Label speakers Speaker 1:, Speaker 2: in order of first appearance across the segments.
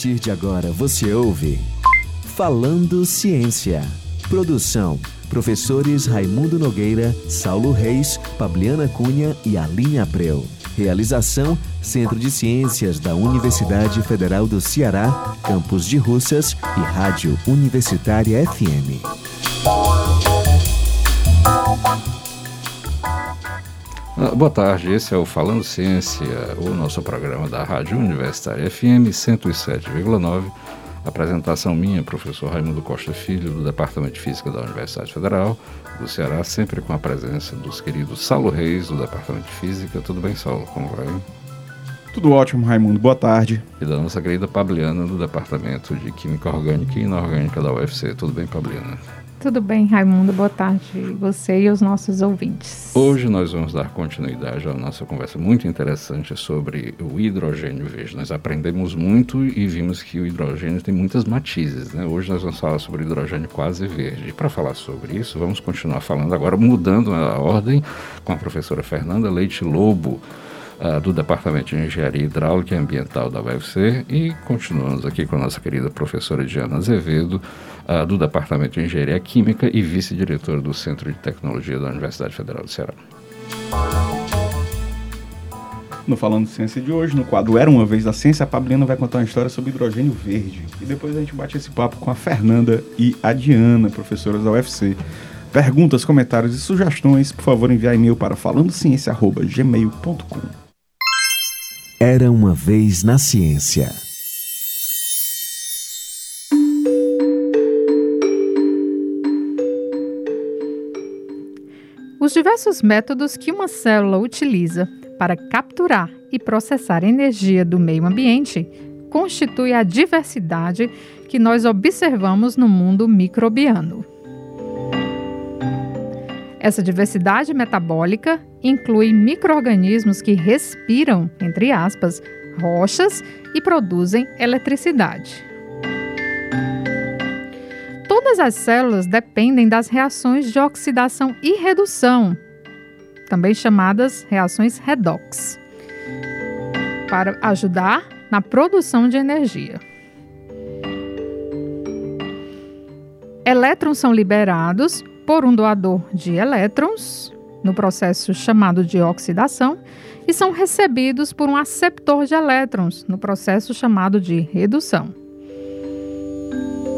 Speaker 1: partir de agora você ouve Falando Ciência. Produção: professores Raimundo Nogueira, Saulo Reis, Fabiana Cunha e Aline Abreu. Realização: Centro de Ciências da Universidade Federal do Ceará, Campus de Russas e Rádio Universitária FM.
Speaker 2: Ah, boa tarde, esse é o Falando Ciência, o nosso programa da Rádio Universitária FM 107,9. Apresentação minha, professor Raimundo Costa Filho, do Departamento de Física da Universidade Federal do Ceará, sempre com a presença dos queridos Saulo Reis, do Departamento de Física. Tudo bem, Saulo? Como vai?
Speaker 3: Tudo ótimo, Raimundo. Boa tarde.
Speaker 2: E da nossa querida Pabliana, do Departamento de Química Orgânica e Inorgânica da UFC. Tudo bem, Pabliana?
Speaker 4: Tudo bem, Raimundo. Boa tarde, você e os nossos ouvintes.
Speaker 2: Hoje nós vamos dar continuidade à nossa conversa muito interessante sobre o hidrogênio verde. Nós aprendemos muito e vimos que o hidrogênio tem muitas matizes. Né? Hoje nós vamos falar sobre hidrogênio quase verde. Para falar sobre isso, vamos continuar falando agora, mudando a ordem, com a professora Fernanda Leite Lobo uh, do Departamento de Engenharia Hidráulica e Ambiental da UFC e continuamos aqui com a nossa querida professora Diana Azevedo, uh, do Departamento de Engenharia Química e vice-diretora do Centro de Tecnologia da Universidade Federal do Ceará.
Speaker 3: No Falando Ciência de hoje, no quadro Era Uma Vez a Ciência, a Pablina vai contar uma história sobre hidrogênio verde. E depois a gente bate esse papo com a Fernanda e a Diana, professoras da UFC. Perguntas, comentários e sugestões, por favor, enviar e-mail para falandociência.gmail.com.
Speaker 1: Era uma vez na ciência.
Speaker 4: Os diversos métodos que uma célula utiliza para capturar e processar energia do meio ambiente constituem a diversidade que nós observamos no mundo microbiano. Essa diversidade metabólica inclui microorganismos que respiram, entre aspas, rochas e produzem eletricidade. Todas as células dependem das reações de oxidação e redução, também chamadas reações redox, para ajudar na produção de energia. Elétrons são liberados por um doador de elétrons, no processo chamado de oxidação, e são recebidos por um aceptor de elétrons, no processo chamado de redução.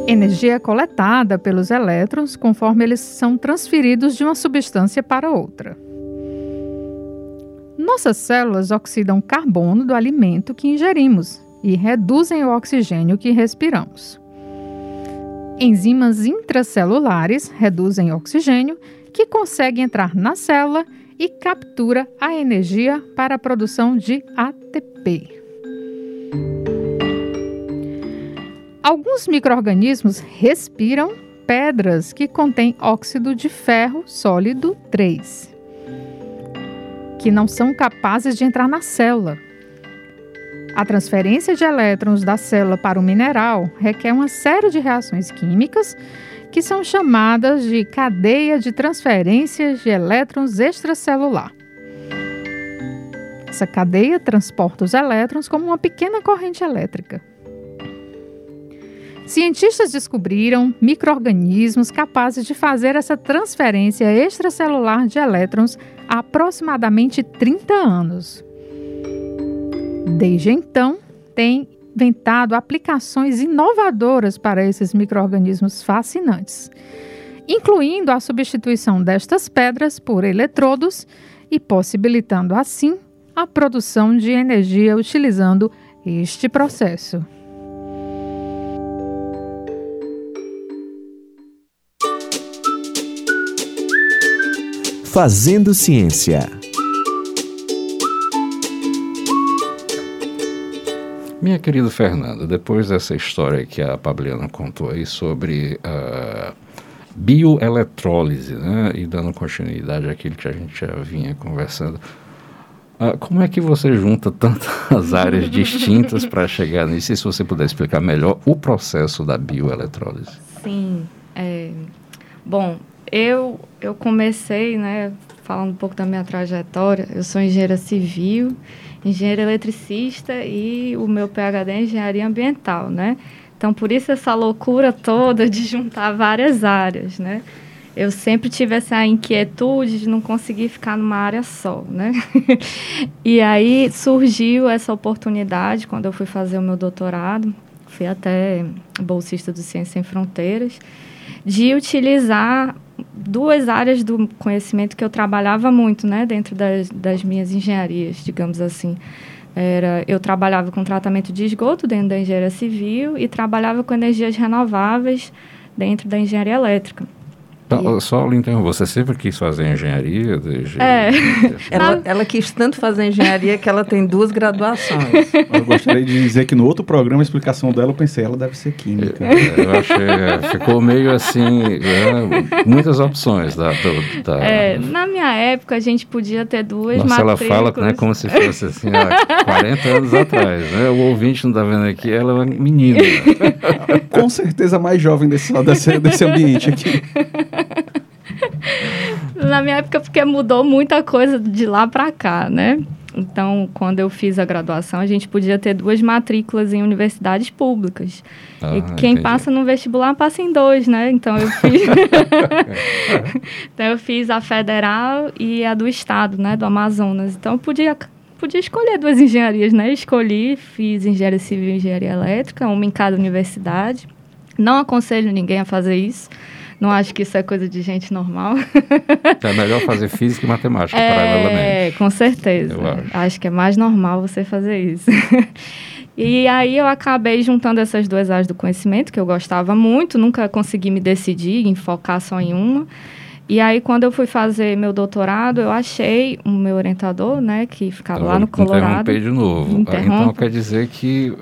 Speaker 4: Energia é coletada pelos elétrons conforme eles são transferidos de uma substância para outra. Nossas células oxidam carbono do alimento que ingerimos e reduzem o oxigênio que respiramos. Enzimas intracelulares reduzem oxigênio, que consegue entrar na célula e captura a energia para a produção de ATP. Alguns microrganismos respiram pedras que contêm óxido de ferro sólido 3, que não são capazes de entrar na célula. A transferência de elétrons da célula para o mineral requer uma série de reações químicas que são chamadas de cadeia de transferência de elétrons extracelular. Essa cadeia transporta os elétrons como uma pequena corrente elétrica. Cientistas descobriram microorganismos capazes de fazer essa transferência extracelular de elétrons há aproximadamente 30 anos. Desde então, tem inventado aplicações inovadoras para esses microorganismos fascinantes, incluindo a substituição destas pedras por eletrodos e possibilitando assim a produção de energia utilizando este processo.
Speaker 1: Fazendo Ciência.
Speaker 2: Minha querida Fernanda, depois dessa história que a Pabliana contou aí sobre a bioeletrólise, né, e dando continuidade àquilo que a gente já vinha conversando, uh, como é que você junta tantas áreas distintas para chegar nisso? E se você puder explicar melhor o processo da bioeletrólise.
Speaker 5: Sim, é, bom, eu, eu comecei, né, falando um pouco da minha trajetória, eu sou engenheira civil, engenheira eletricista e o meu PhD é engenharia ambiental, né? Então, por isso essa loucura toda de juntar várias áreas, né? Eu sempre tive essa inquietude de não conseguir ficar numa área só, né? e aí surgiu essa oportunidade quando eu fui fazer o meu doutorado, fui até bolsista do Ciência Sem Fronteiras, de utilizar duas áreas do conhecimento que eu trabalhava muito, né, dentro das, das minhas engenharias, digamos assim. Era, eu trabalhava com tratamento de esgoto dentro da engenharia civil e trabalhava com energias renováveis dentro da engenharia elétrica.
Speaker 2: Então, só lhe interrompo, você sempre quis fazer engenharia?
Speaker 5: Desde... É.
Speaker 6: ela, ela quis tanto fazer engenharia que ela tem duas graduações.
Speaker 3: Eu gostaria de dizer que no outro programa, a explicação dela, eu pensei, ela deve ser química.
Speaker 2: Eu, eu achei, é, ficou meio assim, é, muitas opções. Da, do, da...
Speaker 5: É, na minha época, a gente podia ter duas
Speaker 2: Nossa, ela fala né, como se fosse assim, há 40 anos atrás. Né? O ouvinte não está vendo aqui, ela é uma menina.
Speaker 3: Com certeza mais jovem desse, desse, desse ambiente aqui.
Speaker 5: Na minha época, porque mudou muita coisa de lá para cá, né? Então, quando eu fiz a graduação, a gente podia ter duas matrículas em universidades públicas. Ah, e quem entendi. passa no vestibular passa em dois, né? Então eu fiz. então eu fiz a federal e a do estado, né? Do Amazonas. Então eu podia, podia escolher duas engenharias, né? Escolhi, fiz engenharia civil e engenharia elétrica, uma em cada universidade. Não aconselho ninguém a fazer isso. Não acho que isso é coisa de gente normal.
Speaker 2: é melhor fazer física e matemática é, paralelamente.
Speaker 5: É, com certeza. Acho. acho que é mais normal você fazer isso. E aí eu acabei juntando essas duas áreas do conhecimento, que eu gostava muito, nunca consegui me decidir em focar só em uma. E aí, quando eu fui fazer meu doutorado, eu achei o meu orientador, né, que ficava então, lá no Colorado.
Speaker 2: Interromper de novo. Então, quer dizer que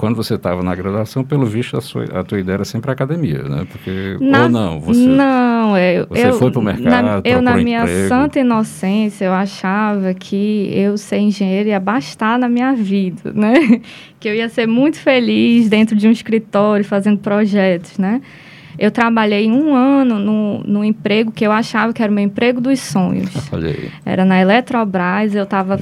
Speaker 2: quando você estava na graduação, pelo visto, a, sua, a tua ideia era sempre academia, né? Porque, na, ou não, você,
Speaker 5: não, eu,
Speaker 2: você
Speaker 5: eu,
Speaker 2: foi para o mercado,
Speaker 5: na, Eu, na minha emprego. santa inocência, eu achava que eu ser engenheiro ia bastar na minha vida, né? Que eu ia ser muito feliz dentro de um escritório, fazendo projetos, né? Eu trabalhei um ano no, no emprego que eu achava que era o meu emprego dos sonhos. Era na Eletrobras, eu estava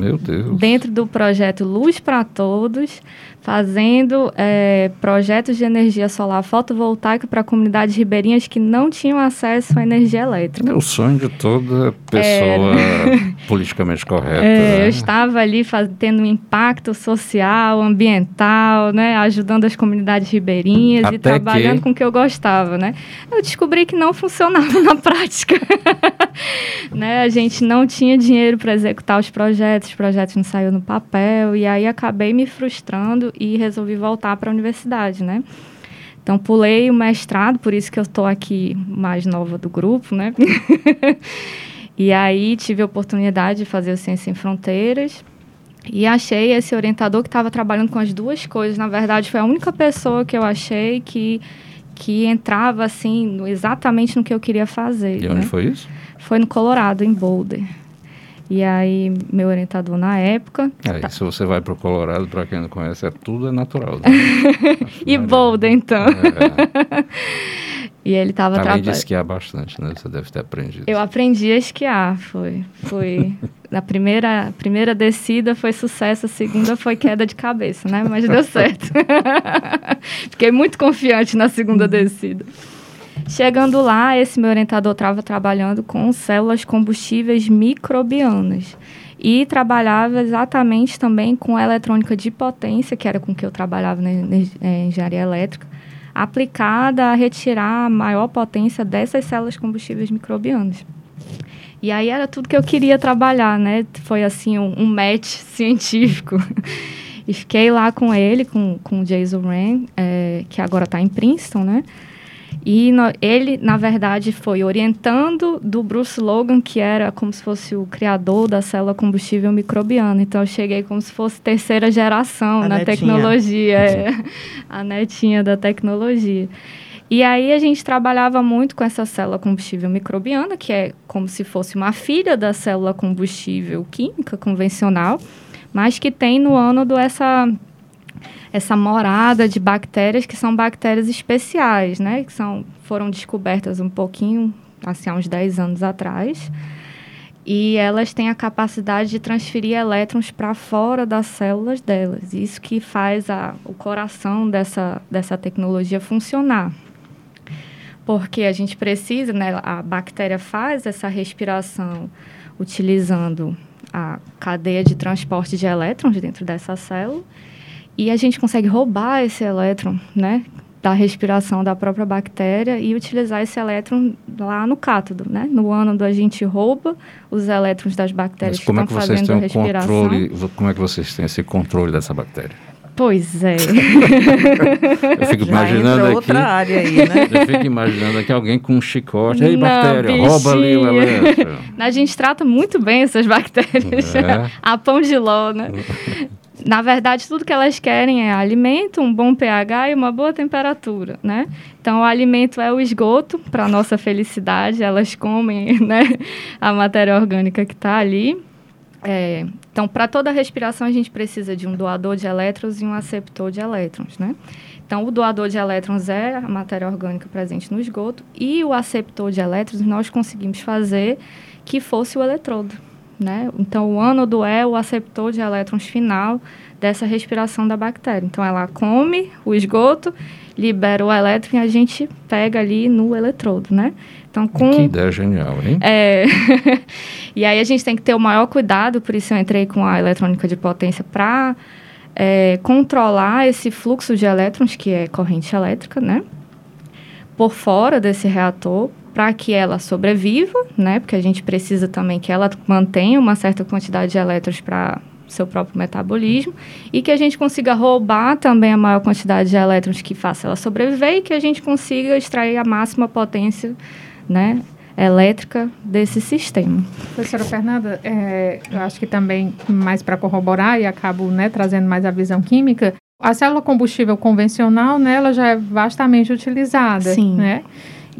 Speaker 5: dentro do projeto Luz para Todos, fazendo é, projetos de energia solar fotovoltaica para comunidades ribeirinhas que não tinham acesso à energia elétrica.
Speaker 2: É o sonho de toda pessoa politicamente correta.
Speaker 5: É, né? Eu estava ali faz, tendo um impacto social, ambiental, né, ajudando as comunidades ribeirinhas Até e trabalhando que... com o que eu gostava. Né? Eu descobri que não funcionava na prática. né? A gente não tinha dinheiro para executar os projetos, os projetos não saíram no papel, e aí acabei me frustrando e resolvi voltar para a universidade, né? Então, pulei o mestrado, por isso que eu estou aqui mais nova do grupo, né? e aí tive a oportunidade de fazer o Ciência Sem Fronteiras e achei esse orientador que estava trabalhando com as duas coisas. Na verdade, foi a única pessoa que eu achei que, que entrava, assim, no, exatamente no que eu queria fazer.
Speaker 2: E
Speaker 5: né?
Speaker 2: onde foi isso?
Speaker 5: Foi no Colorado, em Boulder. E aí, meu orientador na época.
Speaker 2: É, tá. se você vai para o Colorado, para quem não conhece, é tudo é natural. Né?
Speaker 5: e Boulder, então. É. e ele estava
Speaker 2: trabalhando. De esquiar bastante, né? Você deve ter aprendido.
Speaker 5: Eu aprendi a esquiar, foi. foi na primeira, primeira descida foi sucesso, a segunda foi queda de cabeça, né? Mas deu certo. Fiquei muito confiante na segunda descida. Chegando lá, esse meu orientador estava trabalhando com células combustíveis microbianas e trabalhava exatamente também com eletrônica de potência, que era com que eu trabalhava na, é, engenharia elétrica, aplicada a retirar a maior potência dessas células combustíveis microbianas. E aí era tudo que eu queria trabalhar, né? Foi assim um, um match científico. e fiquei lá com ele, com, com o Jason Ren, é, que agora está em Princeton, né? E no, ele, na verdade, foi orientando do Bruce Logan, que era como se fosse o criador da célula combustível microbiana. Então, eu cheguei como se fosse terceira geração a na netinha. tecnologia, é, a netinha da tecnologia. E aí a gente trabalhava muito com essa célula combustível microbiana, que é como se fosse uma filha da célula combustível química convencional, mas que tem no ânodo essa essa morada de bactérias que são bactérias especiais, né? Que são, foram descobertas um pouquinho, assim, há uns 10 anos atrás. e elas têm a capacidade de transferir elétrons para fora das células delas. Isso que faz a, o coração dessa, dessa tecnologia funcionar. Porque a gente precisa, né, a bactéria faz essa respiração utilizando a cadeia de transporte de elétrons dentro dessa célula e a gente consegue roubar esse elétron, né, da respiração da própria bactéria e utilizar esse elétron lá no cátodo, né? No ânodo a gente rouba os elétrons das bactérias
Speaker 2: que estão
Speaker 5: é que fazendo a
Speaker 2: um
Speaker 5: respiração.
Speaker 2: Controle, como é que vocês têm esse controle dessa bactéria?
Speaker 5: Pois é.
Speaker 2: eu fico
Speaker 6: Já
Speaker 2: imaginando aqui.
Speaker 6: outra área aí, né?
Speaker 2: Eu fico imaginando aqui alguém com um chicote. Ei,
Speaker 5: Não,
Speaker 2: bactéria, rouba ali o
Speaker 5: bichinha.
Speaker 2: elétron.
Speaker 5: A gente trata muito bem essas bactérias.
Speaker 2: É.
Speaker 5: a pão de ló, né? Na verdade, tudo que elas querem é alimento, um bom pH e uma boa temperatura, né? Então, o alimento é o esgoto para nossa felicidade. Elas comem, né, a matéria orgânica que está ali. É, então, para toda respiração, a gente precisa de um doador de elétrons e um aceptor de elétrons, né? Então, o doador de elétrons é a matéria orgânica presente no esgoto e o aceptor de elétrons nós conseguimos fazer que fosse o eletrodo, né? Então, o ânodo é o aceptor de elétrons final dessa respiração da bactéria. Então, ela come o esgoto, libera o elétron e a gente pega ali no eletrodo, né? Então, com...
Speaker 2: Que ideia genial, hein?
Speaker 5: É. e aí a gente tem que ter o maior cuidado, por isso eu entrei com a eletrônica de potência para é, controlar esse fluxo de elétrons, que é corrente elétrica, né? Por fora desse reator, para que ela sobreviva, né? Porque a gente precisa também que ela mantenha uma certa quantidade de elétrons para seu próprio metabolismo e que a gente consiga roubar também a maior quantidade de elétrons que faça ela sobreviver e que a gente consiga extrair a máxima potência, né? elétrica desse sistema.
Speaker 4: Professora Fernanda, é, eu acho que também, mais para corroborar e acabo né, trazendo mais a visão química, a célula combustível convencional, né, ela já é vastamente utilizada,
Speaker 5: Sim.
Speaker 4: né?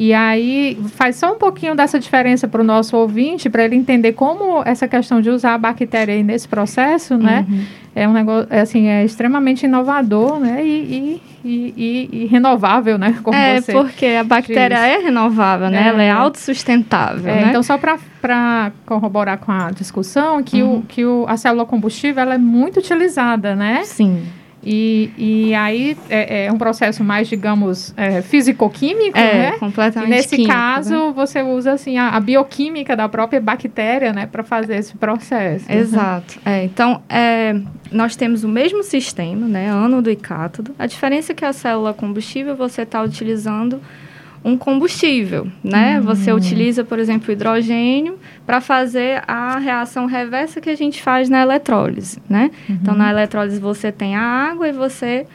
Speaker 4: E aí faz só um pouquinho dessa diferença para o nosso ouvinte, para ele entender como essa questão de usar a bactéria aí nesse processo, né?
Speaker 5: Uhum.
Speaker 4: É um negócio, é, assim, é extremamente inovador, né? E, e, e, e- renovável, né? Como
Speaker 5: é, porque a bactéria
Speaker 4: diz.
Speaker 5: é renovável, né?
Speaker 4: É.
Speaker 5: Ela é autossustentável,
Speaker 4: É,
Speaker 5: né?
Speaker 4: Então, só para corroborar com a discussão, que,
Speaker 5: Uhum.
Speaker 4: o, que o, a célula combustível ela é muito utilizada, né?
Speaker 5: Sim.
Speaker 4: E, e aí é, é um processo mais, digamos, é, físico-químico,
Speaker 5: É,
Speaker 4: né? E
Speaker 5: completamente
Speaker 4: nesse
Speaker 5: químico,
Speaker 4: caso,
Speaker 5: né?
Speaker 4: você usa assim a, a bioquímica da própria bactéria, né, para fazer esse processo.
Speaker 5: Exato. É, então, é, nós temos o mesmo sistema, né, ânodo e cátodo. A diferença é que a célula combustível você está utilizando um combustível, né? Você utiliza, por exemplo, o hidrogênio para fazer a reação reversa que a gente faz na eletrólise, né? Então, na eletrólise você tem a água e você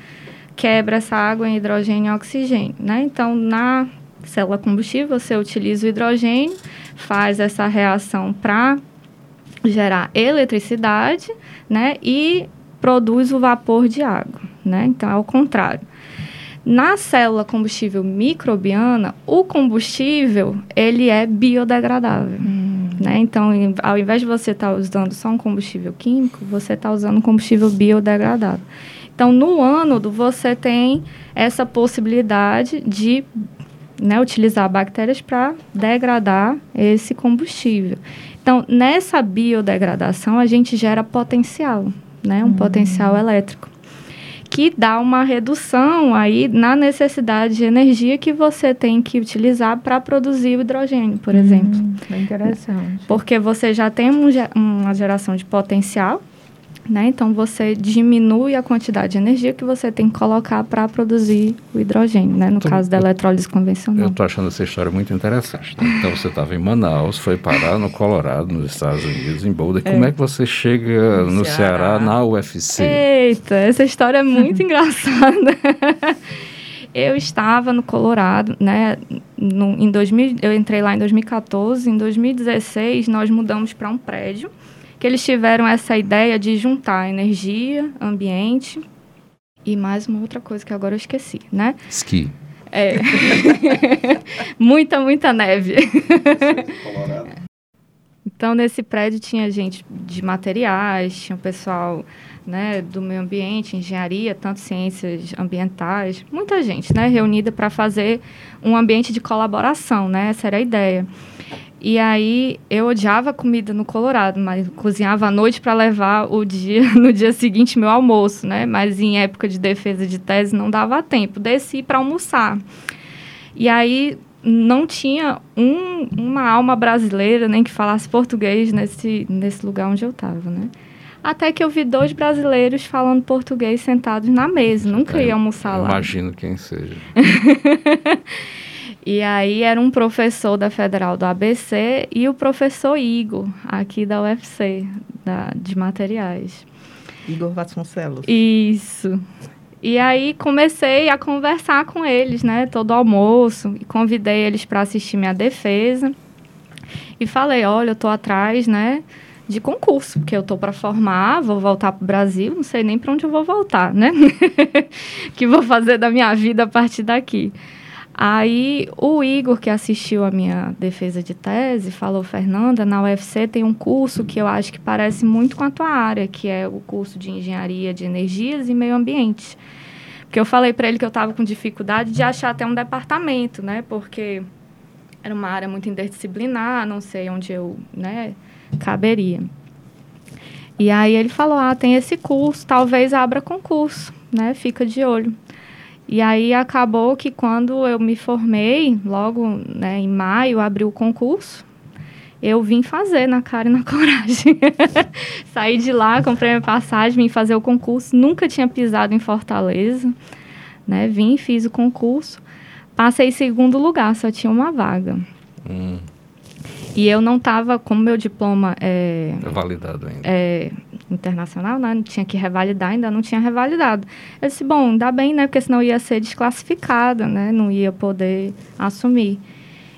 Speaker 5: quebra essa água em hidrogênio e oxigênio, né? Então, na célula combustível, você utiliza o hidrogênio, faz essa reação para gerar eletricidade, né? E produz o vapor de água, né? Então, é o contrário. Na célula combustível microbiana, o combustível, ele é biodegradável, né? Então, ao invés de você estar usando só um combustível químico, você está usando um combustível biodegradável. Então, no ânodo, você tem essa possibilidade de né, utilizar bactérias para degradar esse combustível. Então, nessa biodegradação, a gente gera potencial, né, um potencial elétrico, que dá uma redução aí na necessidade de energia que você tem que utilizar para produzir o hidrogênio, por exemplo.
Speaker 4: Hum, bem interessante.
Speaker 5: Porque você já tem um uma geração de potencial, né? Então você diminui a quantidade de energia que você tem que colocar para produzir o hidrogênio, né? No
Speaker 2: Então,
Speaker 5: caso da
Speaker 2: eu-
Speaker 5: eletrólise
Speaker 2: Eu
Speaker 5: convencional.
Speaker 2: estou achando essa história muito interessante. né? Então você estava em Manaus, foi parar no Colorado, nos Estados Unidos, em Boulder. Como é que você chega
Speaker 6: No
Speaker 2: no Ceará,
Speaker 6: Ceará.
Speaker 2: na UFC?
Speaker 5: Eita, essa história é muito engraçada. Eu estava no Colorado, né? No, em 2000, eu entrei lá em 2014. Em 2016, nós mudamos para um prédio que eles tiveram essa ideia de juntar energia, ambiente e mais uma outra coisa que agora eu esqueci, né?
Speaker 2: Ski.
Speaker 5: É. muita, muita neve. Então, nesse prédio tinha gente de materiais, tinha o pessoal né, do meio ambiente, engenharia, tanto ciências ambientais, muita gente, né, reunida para fazer um ambiente de colaboração, né, essa era a ideia. E aí eu odiava comida no Colorado, mas cozinhava à noite para levar o dia no dia seguinte meu almoço, né? Mas em época de defesa de tese não dava tempo. Desci para almoçar. E aí não tinha um, uma alma brasileira nem que falasse português nesse nesse lugar onde eu estava, né? Até que eu vi dois brasileiros falando português sentados na mesa. Nunca ia almoçar lá.
Speaker 2: Imagino quem seja.
Speaker 5: E aí era um professor da Federal do ABC e o professor Igor, aqui da UFC, da, de materiais.
Speaker 6: Igor Vasconcelos.
Speaker 5: Isso. E aí comecei a conversar com eles, né, todo almoço, e convidei eles para assistir minha defesa. E falei, olha, eu tô atrás, né, de concurso, porque eu tô para formar, vou voltar para o Brasil, não sei nem para onde eu vou voltar, né? que vou fazer da minha vida a partir daqui. Aí o Igor, que assistiu a minha defesa de tese, falou: Fernanda, na UFC tem um curso que eu acho que parece muito com a tua área, que é o curso de engenharia de energias e meio ambiente. Porque eu falei para ele que eu estava com dificuldade de achar até um departamento, né? Porque era uma área muito interdisciplinar, não sei onde eu né, caberia. E aí ele falou: ah, tem esse curso, talvez abra concurso, né? Fica de olho. E aí acabou que quando eu me formei, logo né, em maio, abriu o concurso. Eu vim fazer na cara e na coragem. Saí de lá, comprei minha passagem, vim fazer o concurso. Nunca tinha pisado em Fortaleza. Né? Vim, fiz o concurso. Passei em segundo lugar, só tinha uma vaga.
Speaker 2: Hum.
Speaker 5: E eu não estava, como meu diploma é,
Speaker 2: validado ainda.
Speaker 5: É, internacional, né? Não tinha que revalidar, ainda não tinha revalidado. Eu disse, bom, ainda bem, né? Porque senão ia ser desclassificada, né? Não ia poder assumir.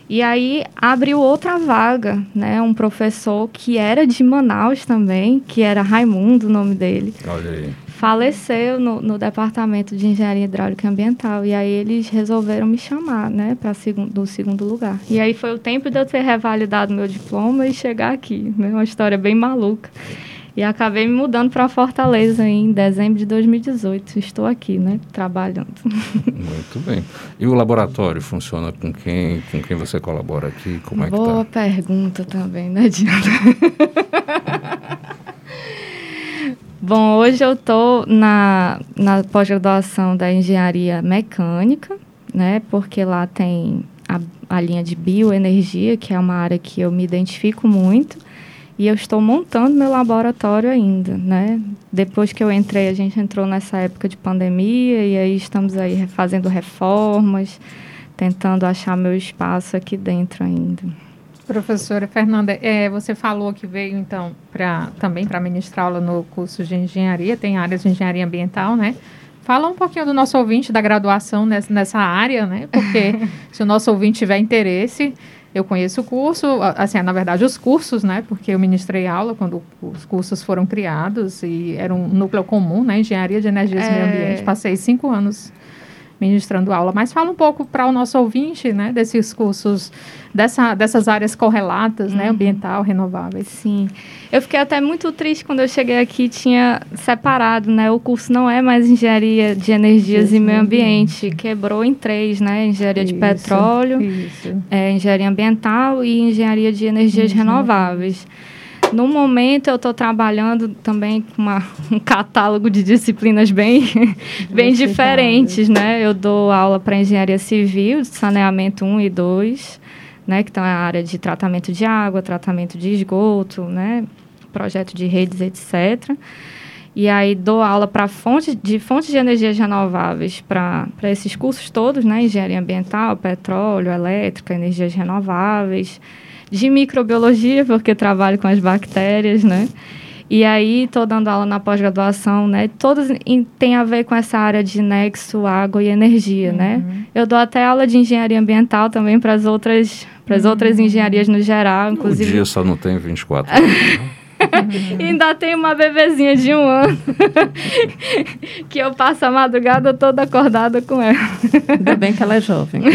Speaker 5: E aí abriu outra vaga, né? Um professor que era de Manaus também, que era Raimundo, o nome dele.
Speaker 2: Olha aí.
Speaker 5: Faleceu no, no departamento de engenharia hidráulica e ambiental. E aí eles resolveram me chamar, né, para segundo, do segundo lugar. E aí foi o tempo de eu ter revalidado meu diploma e chegar aqui, né? Uma história bem maluca. E acabei me mudando para Fortaleza em dezembro de 2018. Estou aqui, né, trabalhando.
Speaker 2: Muito bem. E o laboratório funciona com quem? Com quem você colabora aqui? Como é
Speaker 5: Boa
Speaker 2: que tá?
Speaker 5: pergunta também, né, adianta. Bom, hoje eu estou na, na pós-graduação da engenharia mecânica, né? Porque lá tem a, a linha de bioenergia, que é uma área que eu me identifico muito. E eu estou montando meu laboratório ainda, né? Depois que eu entrei, a gente entrou nessa época de pandemia e aí estamos aí fazendo reformas, tentando achar meu espaço aqui dentro ainda.
Speaker 4: Professora Fernanda, é, você falou que veio então para também para ministrar aula no curso de engenharia, tem áreas de engenharia ambiental, né? Fala um pouquinho do nosso ouvinte da graduação nessa, nessa área, né? Porque se o nosso ouvinte tiver interesse, eu conheço o curso, assim, na verdade, os cursos, né? Porque eu ministrei aula quando os cursos foram criados e era um núcleo comum, né? Engenharia de Energias e Meio Ambiente. Passei cinco anos ministrando aula. Mas fala um pouco para o nosso ouvinte, né? Desses cursos, dessa, dessas áreas correlatas, né? Ambiental, renováveis.
Speaker 5: Sim. Eu fiquei até muito triste quando eu cheguei aqui tinha separado, né? O curso não é mais engenharia de energias isso, e meio ambiente, quebrou em três, né? Engenharia isso, de petróleo, é, engenharia ambiental e engenharia de energias renováveis. No momento, eu estou trabalhando também com uma, um catálogo de disciplinas bem, bem diferentes, né? Eu dou aula para engenharia civil, saneamento 1 e 2, né? Que estão tá na área de tratamento de água, tratamento de esgoto, né? Projeto de redes, etc. E aí dou aula para fonte de fontes de energias renováveis para esses cursos todos, né? Engenharia ambiental, petróleo, elétrica, energias renováveis de microbiologia, porque trabalho com as bactérias, né? E aí estou dando aula na pós-graduação, né? Todas tem a ver com essa área de nexo, água e energia, né? uhum. né? Eu dou até aula de engenharia ambiental também para as outras, para as uhum. outras engenharias no geral, inclusive.
Speaker 2: O dia só não tem 24 horas. Né?
Speaker 5: Uhum. ainda tem uma bebezinha de um ano que eu passo a madrugada toda acordada com ela.
Speaker 6: Ainda bem que ela é jovem.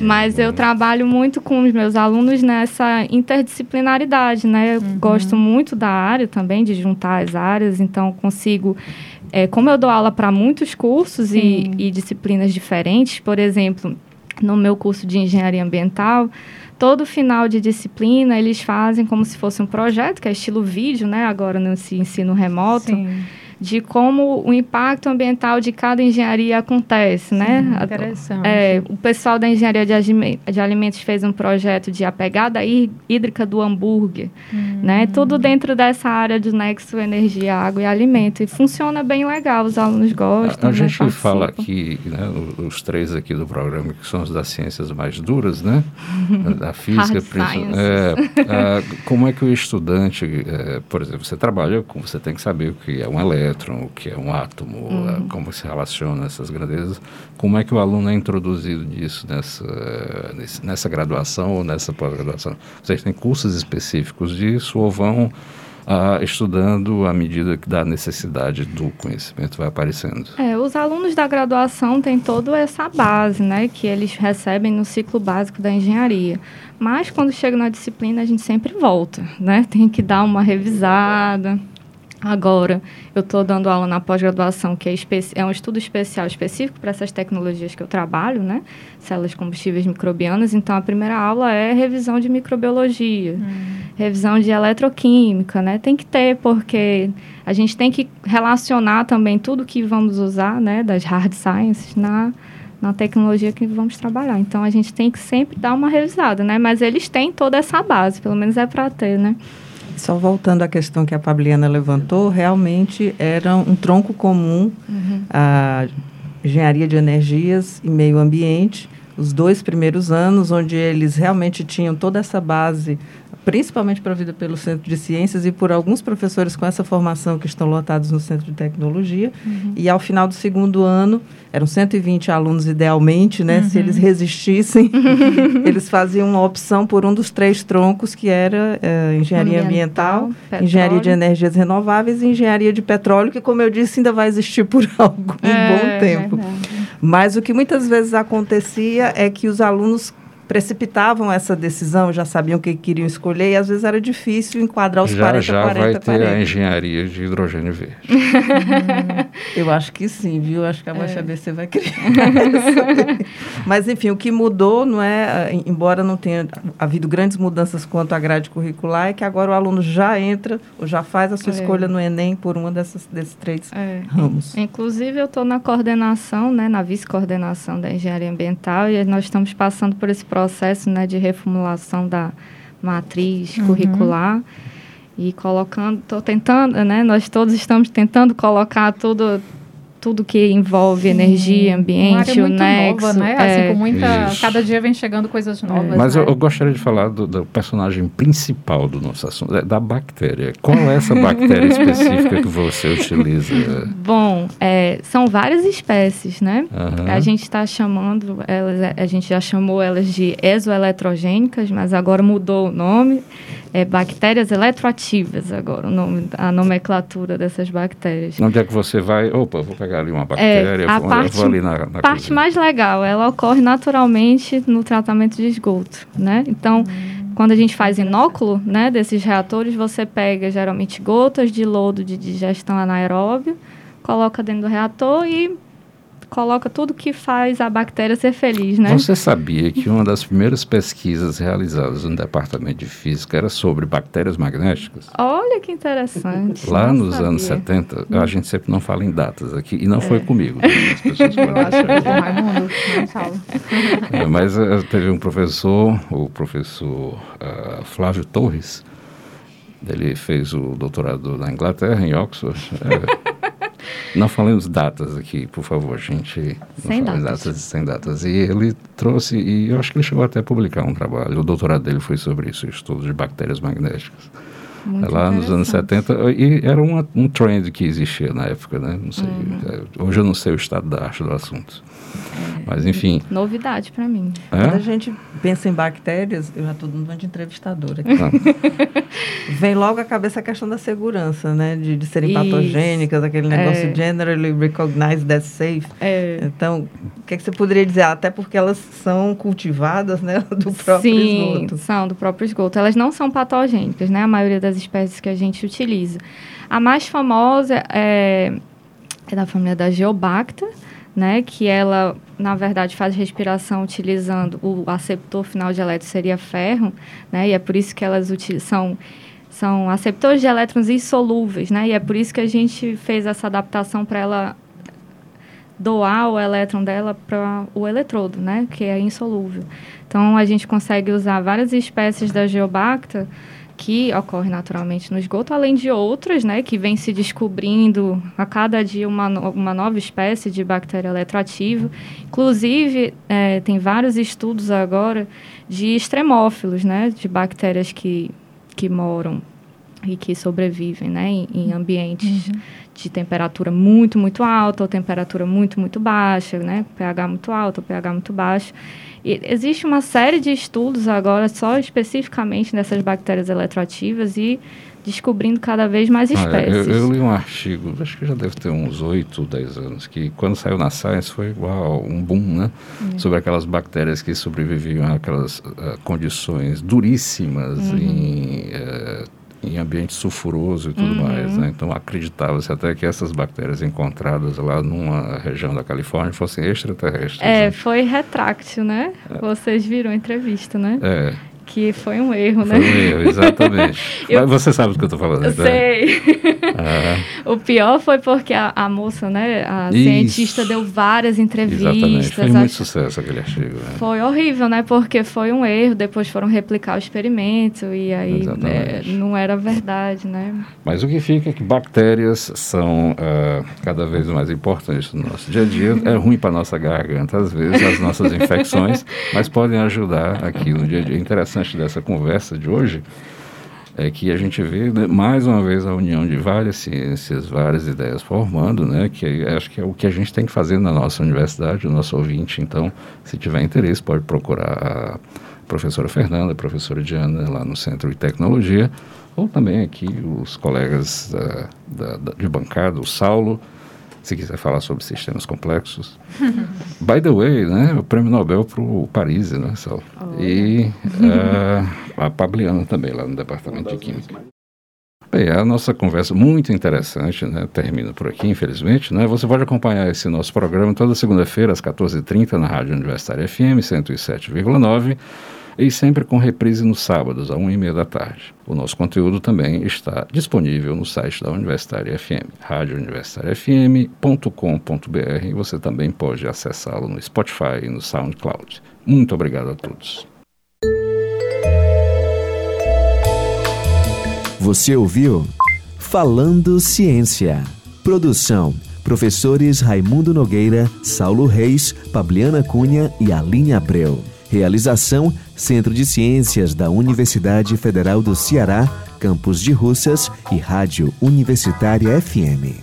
Speaker 5: Mas eu trabalho muito com os meus alunos nessa interdisciplinaridade, né? Eu
Speaker 4: Uhum.
Speaker 5: gosto muito da área também, de juntar as áreas, então consigo. é, como eu dou aula para muitos cursos e, e disciplinas diferentes, por exemplo, no meu curso de engenharia ambiental, todo final de disciplina eles fazem como se fosse um projeto, que é estilo vídeo, né? Agora nesse ensino remoto
Speaker 4: Sim.
Speaker 5: De como o impacto ambiental de cada engenharia acontece, né? A-
Speaker 4: Interessante.
Speaker 5: é, o pessoal da engenharia de, alimentos fez um projeto de a pegada hí- hídrica do hambúrguer,
Speaker 4: Hum.
Speaker 5: né? Tudo dentro dessa área de nexo energia, água e alimento. E funciona bem legal, os alunos gostam.
Speaker 2: A, a
Speaker 5: né?
Speaker 2: gente fala
Speaker 5: Participam.
Speaker 2: aqui, né, os três aqui do programa, que são os das ciências mais duras, né? Da física, principalmente. É, como é que o estudante, é, por exemplo, você trabalha com, você tem que saber o que é um elétron, o que é um átomo,
Speaker 5: Uhum.
Speaker 2: ah, como se relaciona essas grandezas. Como é que o aluno é introduzido nisso nessa, nessa graduação ou nessa pós-graduação? Vocês têm cursos específicos disso ou vão ah, estudando à medida que da necessidade do conhecimento vai aparecendo?
Speaker 5: É, os alunos da graduação têm toda essa base, né, que eles recebem no ciclo básico da engenharia. Mas quando chega na disciplina, a gente sempre volta, né? Tem que dar uma revisada. Agora, eu estou dando aula na pós-graduação, que é, é um estudo especial específico para essas tecnologias que eu trabalho, né? Células combustíveis microbianas. Então, a primeira aula é revisão de microbiologia, revisão de eletroquímica, né? Tem que ter, porque a gente tem que relacionar também tudo que vamos usar, né? Das hard sciences na, na tecnologia que vamos trabalhar. Então, a gente tem que sempre dar uma revisada, né? Mas eles têm toda essa base, pelo menos é para ter, né?
Speaker 6: Só voltando à questão que a Fabliana levantou, realmente era um tronco comum a engenharia de energias e meio ambiente, os dois primeiros anos, onde eles realmente tinham toda essa base, principalmente provida pelo Centro de Ciências e por alguns professores com essa formação que estão lotados no Centro de Tecnologia. E ao final do segundo ano, eram 120 alunos idealmente, né? Se eles resistissem, eles faziam uma opção por um dos três troncos, que era eh, engenharia ambiental,
Speaker 5: Ambiental,
Speaker 6: engenharia de energias renováveis e engenharia de petróleo, que, como eu disse, ainda vai existir por algum
Speaker 5: É,
Speaker 6: bom tempo.
Speaker 5: verdade.
Speaker 6: Mas o que muitas vezes acontecia é que os alunos precipitavam essa decisão, já sabiam o que queriam escolher, e às vezes era difícil enquadrar os
Speaker 2: já
Speaker 6: 40,
Speaker 2: já
Speaker 6: 40,
Speaker 2: vai ter
Speaker 6: 40.
Speaker 2: a engenharia de hidrogênio verde.
Speaker 6: Eu acho que sim, viu? Acho que
Speaker 5: É.
Speaker 6: a Mancha BC vai criar. Mas, enfim, o que mudou, não é, embora não tenha havido grandes mudanças quanto à grade curricular, é que agora o aluno já entra ou já faz a sua
Speaker 5: É.
Speaker 6: escolha no Enem por uma dessas, desses três
Speaker 5: É.
Speaker 6: ramos.
Speaker 5: Inclusive, eu estou na coordenação, né, na vice-coordenação da engenharia ambiental, e nós estamos passando por esse processo né, de reformulação da matriz curricular e colocando, estou tentando, né, nós todos estamos tentando colocar tudo, tudo que envolve energia,
Speaker 4: Uma
Speaker 5: ambiente,
Speaker 4: área
Speaker 5: o
Speaker 4: muito
Speaker 5: nexo.
Speaker 4: nova, né?
Speaker 5: é.
Speaker 4: Assim, com muita...
Speaker 2: Isso.
Speaker 4: Cada dia vem chegando coisas novas,
Speaker 2: Mas
Speaker 4: né?
Speaker 2: eu, eu gostaria de falar do, do personagem principal do nosso assunto, é da bactéria. Qual é essa bactéria específica que você utiliza?
Speaker 5: Bom, é, são várias espécies, né?
Speaker 2: Aham.
Speaker 5: A gente está chamando elas, a gente já chamou elas de exoeletrogênicas, mas agora mudou o nome. É bactérias eletroativas agora, nome, a nomenclatura dessas bactérias.
Speaker 2: Onde é que você vai? Opa, vou pegar ali uma bactéria,
Speaker 5: É, a
Speaker 2: vou,
Speaker 5: parte-
Speaker 2: vou ali na, na
Speaker 5: A parte
Speaker 2: cozinha.
Speaker 5: mais legal, ela ocorre naturalmente no tratamento de esgoto, né? Então, quando a gente faz inóculo, né, desses reatores, você pega geralmente gotas de lodo de digestão anaeróbio, coloca dentro do reator e coloca tudo que faz a bactéria ser feliz, né?
Speaker 2: Você sabia que uma das primeiras pesquisas realizadas no departamento de física era sobre bactérias magnéticas?
Speaker 5: Olha que interessante.
Speaker 2: Lá
Speaker 5: não
Speaker 2: nos
Speaker 5: sabia.
Speaker 2: anos 70, a gente sempre não fala em datas aqui, e não foi comigo. né? As pessoas
Speaker 4: Eu acho que fala.
Speaker 2: É, mas eh, teve um professor, o professor ah, Flávio Torres, ele fez o doutorado na Inglaterra, em Oxford. É, não falemos datas aqui, por favor, gente. Não
Speaker 5: Sem
Speaker 2: falem
Speaker 5: datas.
Speaker 2: sem datas. E ele trouxe, e eu acho que ele chegou até a publicar um trabalho. O doutorado dele foi sobre isso, o estudo de bactérias magnéticas.
Speaker 5: Muito
Speaker 2: lá nos anos 70, e era uma, um trend que existia na época, né? Não sei,
Speaker 5: Uhum.
Speaker 2: é, hoje eu não sei o estado da arte do assunto. Mas enfim,
Speaker 5: Novidade para mim.
Speaker 6: Quando a
Speaker 2: é?
Speaker 6: gente pensa em bactérias, eu já estou dando uma de entrevistadora aqui.
Speaker 2: Ah,
Speaker 6: Vem logo à cabeça a questão da segurança, né? De, de serem
Speaker 5: Isso.
Speaker 6: patogênicas, aquele negócio
Speaker 5: É.
Speaker 6: generally recognized as safe.
Speaker 5: É,
Speaker 6: Então, o que, é que você poderia dizer? Até porque elas são cultivadas, né? Do próprio
Speaker 5: Sim,
Speaker 6: esgoto.
Speaker 5: são do próprio esgoto. Elas não são patogênicas, né? A maioria das espécies que a gente utiliza. A mais famosa é, é da família da Geobacter, né? Que ela, na verdade, faz respiração utilizando o aceptor final de elétrons seria ferro, né? E é por isso que elas são são aceptores de elétrons insolúveis, né? E é por isso que a gente fez essa adaptação para ela doar o elétron dela para o eletrodo, né, que é insolúvel. Então a gente consegue usar várias espécies da geobacta que ocorre naturalmente no esgoto, além de outras, né, que vem se descobrindo a cada dia uma, no- uma nova espécie de bactéria eletroativa. Inclusive, eh, tem vários estudos agora de extremófilos, né, de bactérias que, que moram e que sobrevivem, né, em, em ambientes de temperatura muito, muito alta ou temperatura muito, muito baixa, né? pH muito alto ou pH muito baixo. E existe uma série de estudos agora só especificamente nessas bactérias eletroativas e descobrindo cada vez mais
Speaker 2: Ah, é,
Speaker 5: espécies.
Speaker 2: eu, eu li um artigo, acho que já deve ter uns 8, 10 anos, que quando saiu na Science foi uau, um boom, né? Sobre aquelas bactérias que sobreviviam àquelas ah, condições duríssimas em, eh, em ambiente sulfuroso e tudo mais, né? Então acreditava-se até que essas bactérias encontradas lá numa região da Califórnia fossem extraterrestres.
Speaker 5: É,
Speaker 2: né?
Speaker 5: foi retráctil, né? Vocês viram a entrevista, né?
Speaker 2: É,
Speaker 5: Que foi um erro,
Speaker 2: foi
Speaker 5: né?
Speaker 2: um erro, exatamente.
Speaker 5: Eu-
Speaker 2: Mas você sabe do que eu estou falando,
Speaker 5: Eu
Speaker 2: né?
Speaker 5: sei. O pior foi porque a, a moça, né, a
Speaker 2: Isso.
Speaker 5: cientista deu várias
Speaker 2: exatamente.
Speaker 5: entrevistas.
Speaker 2: Fez muito
Speaker 5: ach-
Speaker 2: sucesso aquele artigo. né?
Speaker 5: Foi horrível, né? Porque foi um erro, depois foram replicar o experimento e aí
Speaker 2: Exatamente.
Speaker 5: né, não era verdade, né?
Speaker 2: Mas o que fica é que bactérias são ah, cada vez mais importantes no nosso dia a dia. É ruim para nossa garganta, às vezes, as nossas infecções, mas podem ajudar aqui no dia a dia. Interessante dessa conversa de hoje é que a gente vê né, mais uma vez a união de várias ciências, várias ideias formando, né? Que acho que é o que a gente tem que fazer na nossa universidade, o nosso ouvinte. Então, se tiver interesse, pode procurar a professora Fernanda, a professora Diana, lá no Centro de Tecnologia, ou também aqui os colegas da- da- de bancada, o Saulo, se quiser falar sobre sistemas complexos. By the way, né, o prêmio Nobel para o Paris, né, Saulo? E ah, a Pabliana também, lá no Departamento de Química. Bem, a nossa conversa muito interessante, né? Termina por aqui, infelizmente, né? Você pode acompanhar esse nosso programa toda segunda-feira às 14h30 na Rádio Universitária FM 107,9 e sempre com reprise nos sábados, às 1h30 da tarde. O nosso conteúdo também está disponível no site da Universitária FM, radiouniversitariafm.com.br e você também pode acessá-lo no Spotify e no SoundCloud. Muito obrigado a todos.
Speaker 1: Você ouviu? Falando Ciência. Produção: professores Raimundo Nogueira, Saulo Reis, Pabliana Cunha e Aline Abreu. Realização: Centro de Ciências da Universidade Federal do Ceará, Campus de Russas e Rádio Universitária FM.